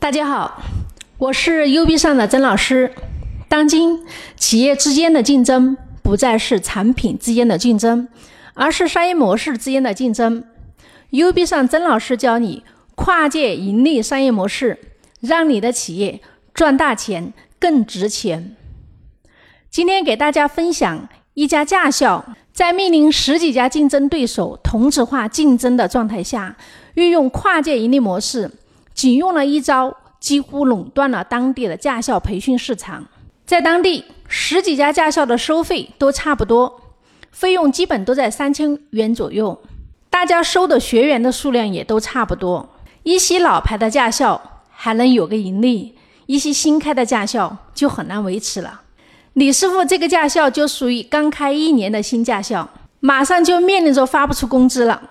大家好，我是 U B 上的曾老师。当今企业之间的竞争不再是产品之间的竞争，而是商业模式之间的竞争。U B 上曾老师教你跨界盈利商业模式，让你的企业赚大钱更值钱。今天给大家分享一家驾校在面临十几家竞争对手同质化竞争的状态下，运用跨界盈利模式。仅用了一招，几乎垄断了当地的驾校培训市场。在当地，十几家驾校的收费都差不多，费用基本都在三千元左右。大家收的学员的数量也都差不多。一些老牌的驾校还能有个盈利，一些新开的驾校就很难维持了。李师傅这个驾校就属于刚开一年的新驾校，马上就面临着发不出工资了。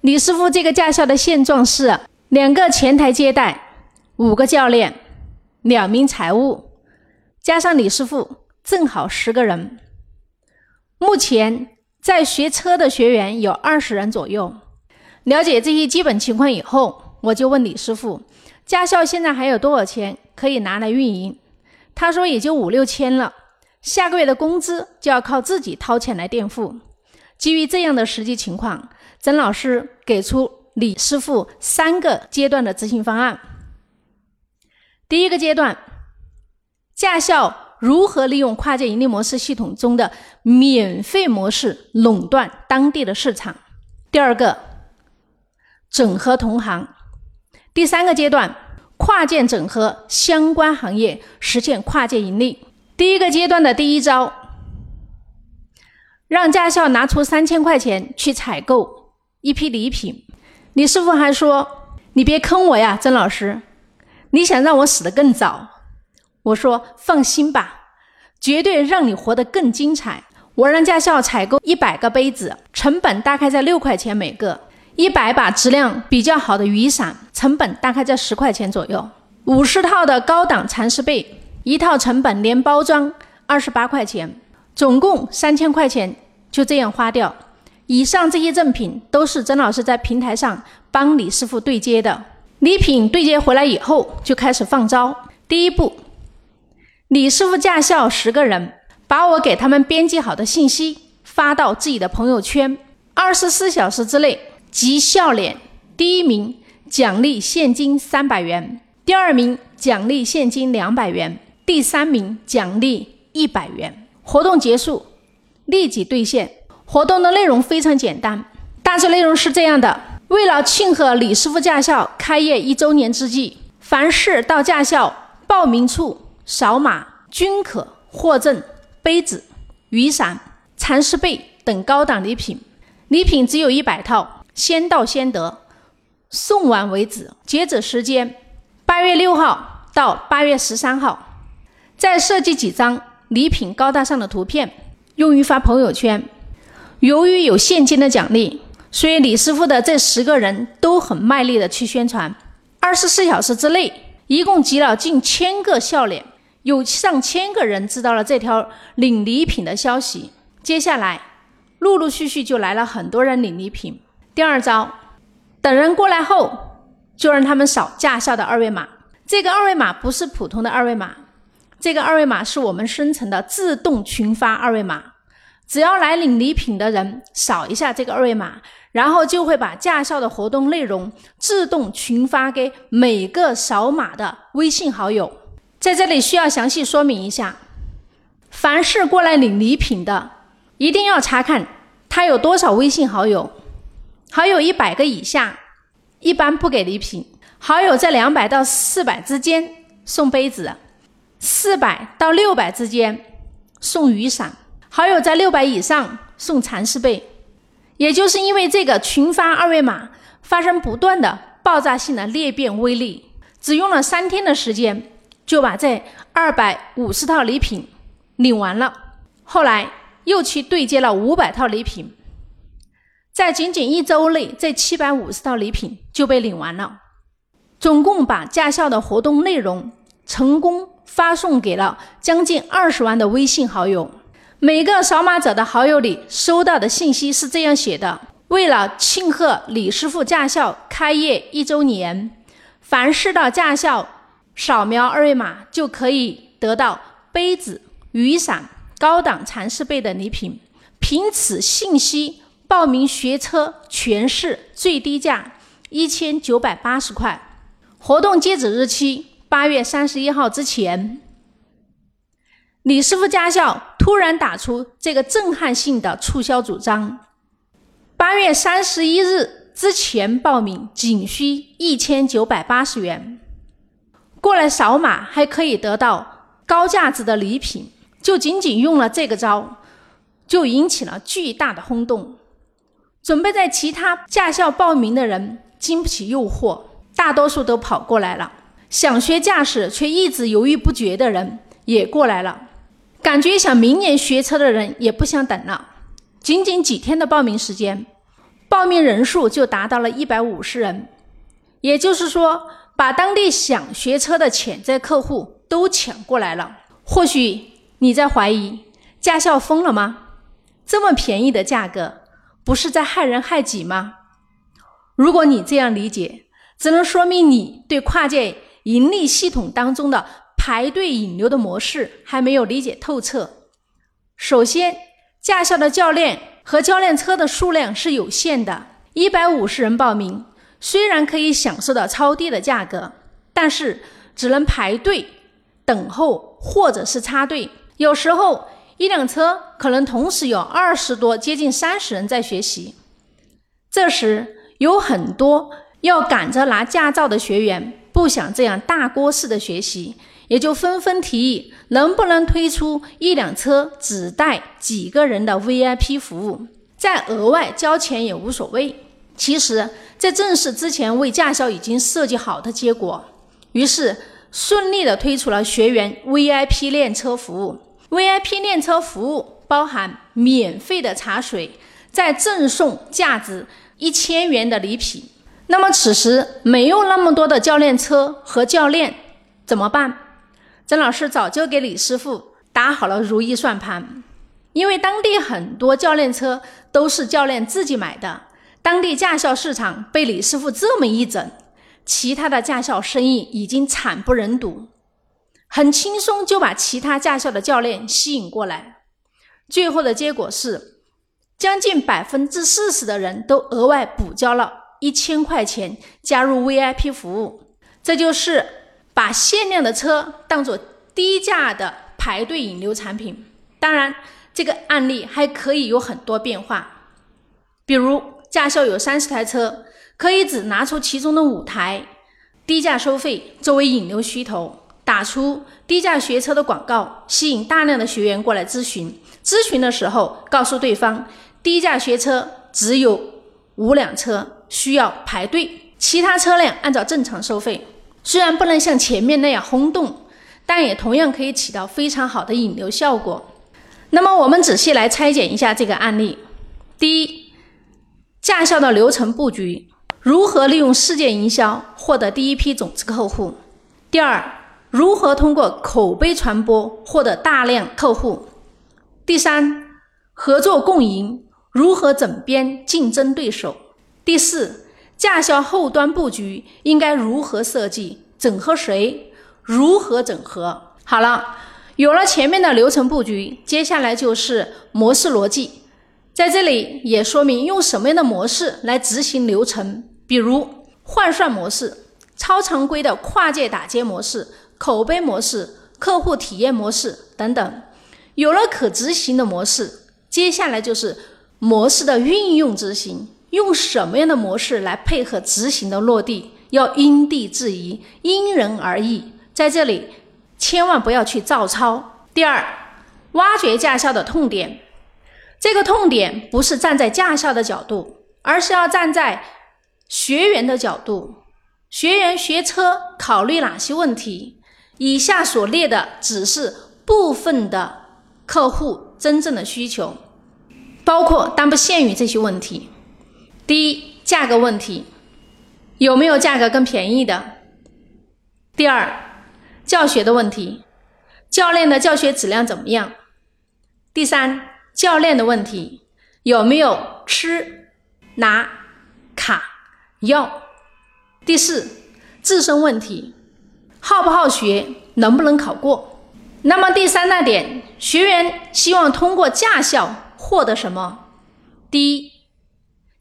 李师傅这个驾校的现状是。两个前台接待，五个教练，两名财务，加上李师傅，正好十个人。目前在学车的学员有二十人左右。了解这些基本情况以后，我就问李师傅：“驾校现在还有多少钱可以拿来运营？”他说：“也就五六千了，下个月的工资就要靠自己掏钱来垫付。”基于这样的实际情况，曾老师给出。李师傅三个阶段的执行方案。第一个阶段，驾校如何利用跨界盈利模式系统中的免费模式垄断当地的市场？第二个，整合同行。第三个阶段，跨界整合相关行业，实现跨界盈利。第一个阶段的第一招，让驾校拿出三千块钱去采购一批礼品。李师傅还说：“你别坑我呀，曾老师，你想让我死得更早？”我说：“放心吧，绝对让你活得更精彩。”我让驾校采购一百个杯子，成本大概在六块钱每个；一百把质量比较好的雨伞，成本大概在十块钱左右；五十套的高档蚕丝被，一套成本连包装二十八块钱，总共三千块钱就这样花掉。以上这些赠品都是曾老师在平台上帮李师傅对接的。礼品对接回来以后，就开始放招。第一步，李师傅驾校十个人，把我给他们编辑好的信息发到自己的朋友圈。二十四小时之内集笑脸，第一名奖励现金三百元，第二名奖励现金两百元，第三名奖励一百元。活动结束，立即兑现。活动的内容非常简单，大致内容是这样的：为了庆贺李师傅驾校开业一周年之际，凡是到驾校报名处扫码均可获赠杯子、雨伞、蚕丝被等高档礼品。礼品只有一百套，先到先得，送完为止。截止时间八月六号到八月十三号。再设计几张礼品高大上的图片，用于发朋友圈。由于有现金的奖励，所以李师傅的这十个人都很卖力的去宣传。二十四小时之内，一共集了近千个笑脸，有上千个人知道了这条领礼品的消息。接下来，陆陆续续就来了很多人领礼品。第二招，等人过来后，就让他们扫驾校的二维码。这个二维码不是普通的二维码，这个二维码是我们生成的自动群发二维码。只要来领礼品的人扫一下这个二维码，然后就会把驾校的活动内容自动群发给每个扫码的微信好友。在这里需要详细说明一下，凡是过来领礼品的，一定要查看他有多少微信好友。好友一百个以下，一般不给礼品；好友在两百到四百之间送杯子，四百到六百之间送雨伞。好友在六百以上送蚕丝被，也就是因为这个群发二维码发生不断的爆炸性的裂变威力，只用了三天的时间就把这二百五十套礼品领完了。后来又去对接了五百套礼品，在仅仅一周内，这七百五十套礼品就被领完了，总共把驾校的活动内容成功发送给了将近二十万的微信好友。每个扫码者的好友里收到的信息是这样写的：为了庆贺李师傅驾校开业一周年，凡是到驾校扫描二维码就可以得到杯子、雨伞、高档蚕丝被的礼品。凭此信息报名学车全市最低价一千九百八十块。活动截止日期八月三十一号之前。李师傅驾校突然打出这个震撼性的促销主张：八月三十一日之前报名仅需一千九百八十元，过来扫码还可以得到高价值的礼品。就仅仅用了这个招，就引起了巨大的轰动。准备在其他驾校报名的人经不起诱惑，大多数都跑过来了。想学驾驶却一直犹豫不决的人也过来了。感觉想明年学车的人也不想等了，仅仅几天的报名时间，报名人数就达到了一百五十人，也就是说，把当地想学车的潜在客户都抢过来了。或许你在怀疑驾校疯了吗？这么便宜的价格，不是在害人害己吗？如果你这样理解，只能说明你对跨界盈利系统当中的。排队引流的模式还没有理解透彻。首先，驾校的教练和教练车的数量是有限的，一百五十人报名，虽然可以享受到超低的价格，但是只能排队等候或者是插队。有时候一辆车可能同时有二十多、接近三十人在学习，这时有很多要赶着拿驾照的学员不想这样大锅式的学习。也就纷纷提议，能不能推出一辆车只带几个人的 VIP 服务，再额外交钱也无所谓。其实这正是之前为驾校已经设计好的结果。于是顺利的推出了学员 VIP 练车服务。VIP 练车服务包含免费的茶水，再赠送价值一千元的礼品。那么此时没有那么多的教练车和教练怎么办？曾老师早就给李师傅打好了如意算盘，因为当地很多教练车都是教练自己买的，当地驾校市场被李师傅这么一整，其他的驾校生意已经惨不忍睹，很轻松就把其他驾校的教练吸引过来，最后的结果是，将近百分之四十的人都额外补交了一千块钱加入 VIP 服务，这就是。把限量的车当做低价的排队引流产品，当然这个案例还可以有很多变化，比如驾校有三十台车，可以只拿出其中的五台低价收费作为引流噱头，打出低价学车的广告，吸引大量的学员过来咨询。咨询的时候告诉对方，低价学车只有五辆车需要排队，其他车辆按照正常收费。虽然不能像前面那样轰动，但也同样可以起到非常好的引流效果。那么，我们仔细来拆解一下这个案例：第一，驾校的流程布局，如何利用事件营销获得第一批种子客户；第二，如何通过口碑传播获得大量客户；第三，合作共赢，如何整编竞争对手；第四。驾校后端布局应该如何设计？整合谁？如何整合？好了，有了前面的流程布局，接下来就是模式逻辑。在这里也说明用什么样的模式来执行流程，比如换算模式、超常规的跨界打接模式、口碑模式、客户体验模式等等。有了可执行的模式，接下来就是模式的运用执行。用什么样的模式来配合执行的落地，要因地制宜，因人而异。在这里，千万不要去照抄。第二，挖掘驾校的痛点。这个痛点不是站在驾校的角度，而是要站在学员的角度。学员学车考虑哪些问题？以下所列的只是部分的客户真正的需求，包括但不限于这些问题。第一，价格问题，有没有价格更便宜的？第二，教学的问题，教练的教学质量怎么样？第三，教练的问题，有没有吃、拿、卡、要？第四，自身问题，好不好学，能不能考过。那么第三大点，学员希望通过驾校获得什么？第一，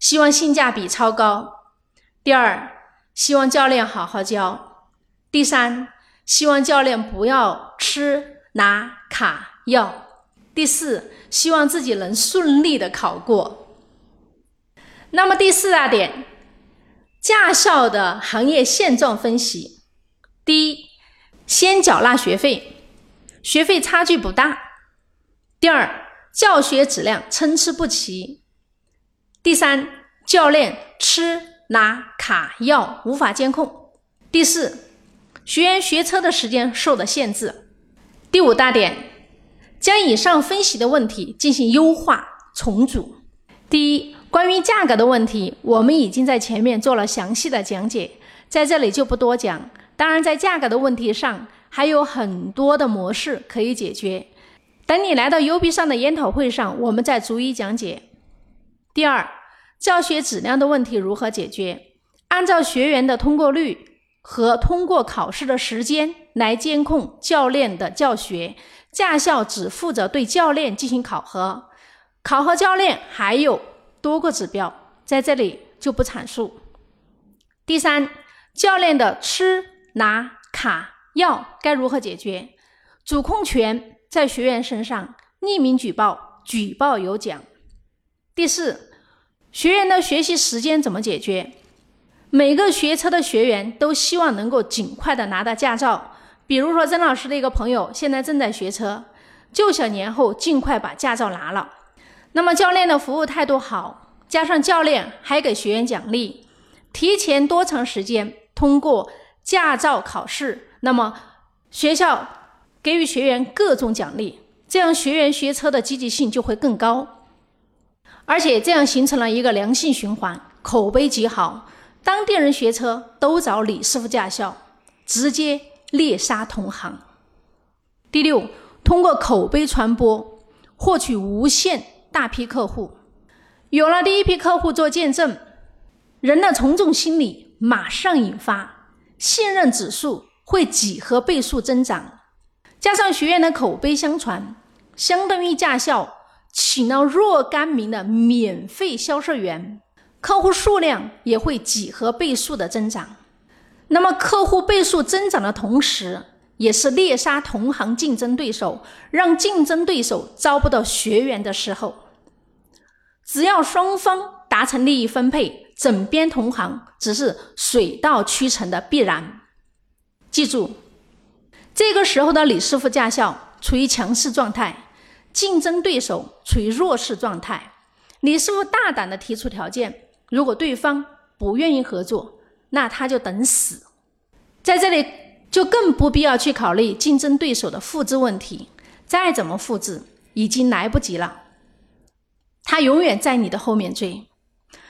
希望性价比超高；第二，希望教练好好教；第三，希望教练不要吃拿卡要；第四，希望自己能顺利的考过。那么第四大点，驾校的行业现状分析：第一，先缴纳学费，学费差距不大；第二，教学质量参差不齐；第三，教练吃拿卡要无法监控；第四，学员学车的时间受到限制。第五大点，将以上分析的问题进行优化重组。第一。关于价格的问题，我们已经在前面做了详细的讲解，在这里就不多讲。当然，在价格的问题上，还有很多的模式可以解决。等你来到 U B 上的研讨会上，我们再逐一讲解。第二，教学质量的问题如何解决？按照学员的通过率和通过考试的时间来监控教练的教学。驾校只负责对教练进行考核，考核教练还有。多个指标在这里就不阐述。第三，教练的吃拿卡要该如何解决？主控权在学员身上，匿名举报，举报有奖。第四，学员的学习时间怎么解决？每个学车的学员都希望能够尽快的拿到驾照。比如说曾老师的一个朋友现在正在学车，就想年后尽快把驾照拿了。那么教练的服务态度好，加上教练还给学员奖励，提前多长时间通过驾照考试，那么学校给予学员各种奖励，这样学员学车的积极性就会更高，而且这样形成了一个良性循环，口碑极好，当地人学车都找李师傅驾校，直接猎杀同行。第六，通过口碑传播获取无限。大批客户有了第一批客户做见证，人的从众心理马上引发，信任指数会几何倍数增长。加上学员的口碑相传，相当于驾校请了若干名的免费销售员，客户数量也会几何倍数的增长。那么客户倍数增长的同时，也是猎杀同行竞争对手，让竞争对手招不到学员的时候。只要双方达成利益分配，整编同行只是水到渠成的必然。记住，这个时候的李师傅驾校处于强势状态，竞争对手处于弱势状态。李师傅大胆的提出条件，如果对方不愿意合作，那他就等死。在这里。就更不必要去考虑竞争对手的复制问题，再怎么复制已经来不及了。他永远在你的后面追，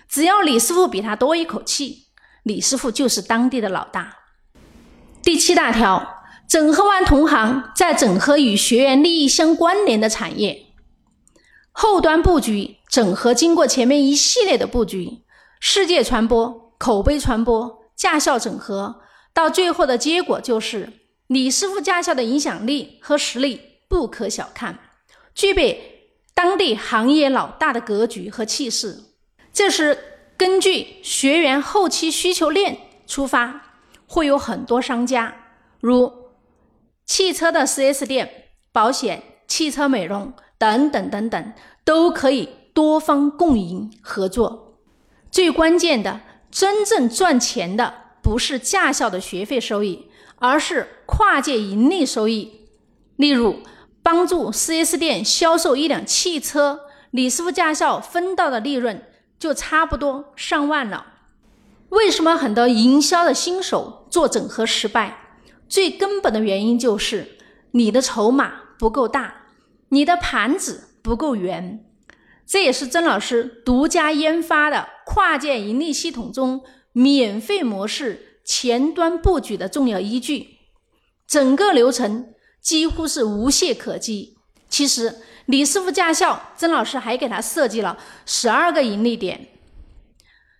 只要李师傅比他多一口气，李师傅就是当地的老大。第七大条，整合完同行，再整合与学员利益相关联的产业，后端布局整合，经过前面一系列的布局，世界传播、口碑传播、驾校整合。到最后的结果就是，李师傅驾校的影响力和实力不可小看，具备当地行业老大的格局和气势。这是根据学员后期需求链出发，会有很多商家，如汽车的 4S 店、保险、汽车美容等等等等，都可以多方共赢合作。最关键的，真正赚钱的。不是驾校的学费收益，而是跨界盈利收益。例如，帮助 4S 店销售一辆汽车，李师傅驾校分到的利润就差不多上万了。为什么很多营销的新手做整合失败？最根本的原因就是你的筹码不够大，你的盘子不够圆。这也是曾老师独家研发的跨界盈利系统中。免费模式前端布局的重要依据，整个流程几乎是无懈可击。其实李师傅驾校，曾老师还给他设计了十二个盈利点。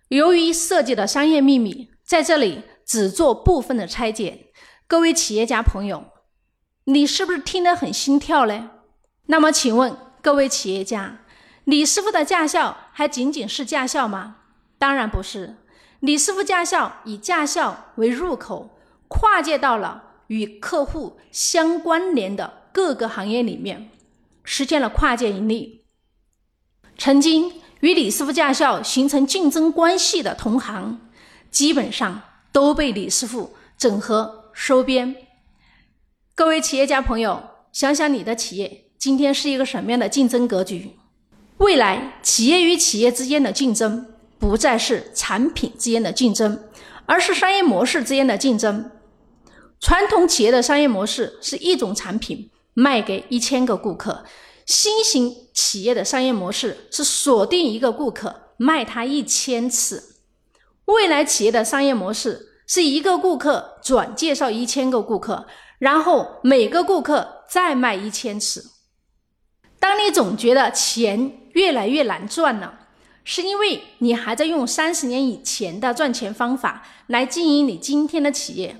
由于设计的商业秘密，在这里只做部分的拆解。各位企业家朋友，你是不是听得很心跳嘞？那么，请问各位企业家，李师傅的驾校还仅仅是驾校吗？当然不是。李师傅驾校以驾校为入口，跨界到了与客户相关联的各个行业里面，实现了跨界盈利。曾经与李师傅驾校形成竞争关系的同行，基本上都被李师傅整合收编。各位企业家朋友，想想你的企业今天是一个什么样的竞争格局？未来企业与企业之间的竞争。不再是产品之间的竞争，而是商业模式之间的竞争。传统企业的商业模式是一种产品卖给一千个顾客，新型企业的商业模式是锁定一个顾客卖他一千次。未来企业的商业模式是一个顾客转介绍一千个顾客，然后每个顾客再卖一千次。当你总觉得钱越来越难赚了。是因为你还在用三十年以前的赚钱方法来经营你今天的企业，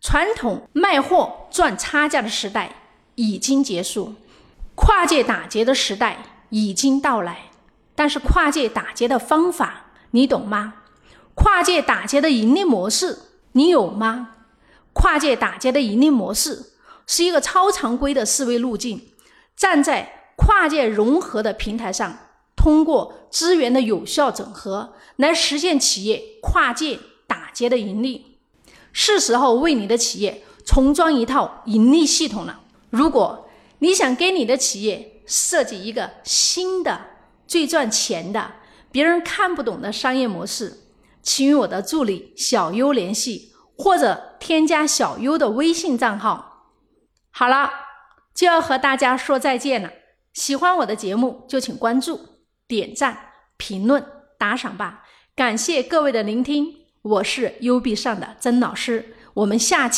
传统卖货赚差价的时代已经结束，跨界打劫的时代已经到来。但是跨界打劫的方法你懂吗？跨界打劫的盈利模式你有吗？跨界打劫的盈利模式是一个超常规的思维路径，站在跨界融合的平台上。通过资源的有效整合来实现企业跨界打劫的盈利，是时候为你的企业重装一套盈利系统了。如果你想给你的企业设计一个新的、最赚钱的、别人看不懂的商业模式，请与我的助理小优联系，或者添加小优的微信账号。好了，就要和大家说再见了。喜欢我的节目就请关注。点赞、评论、打赏吧！感谢各位的聆听，我是优必上的曾老师，我们下期。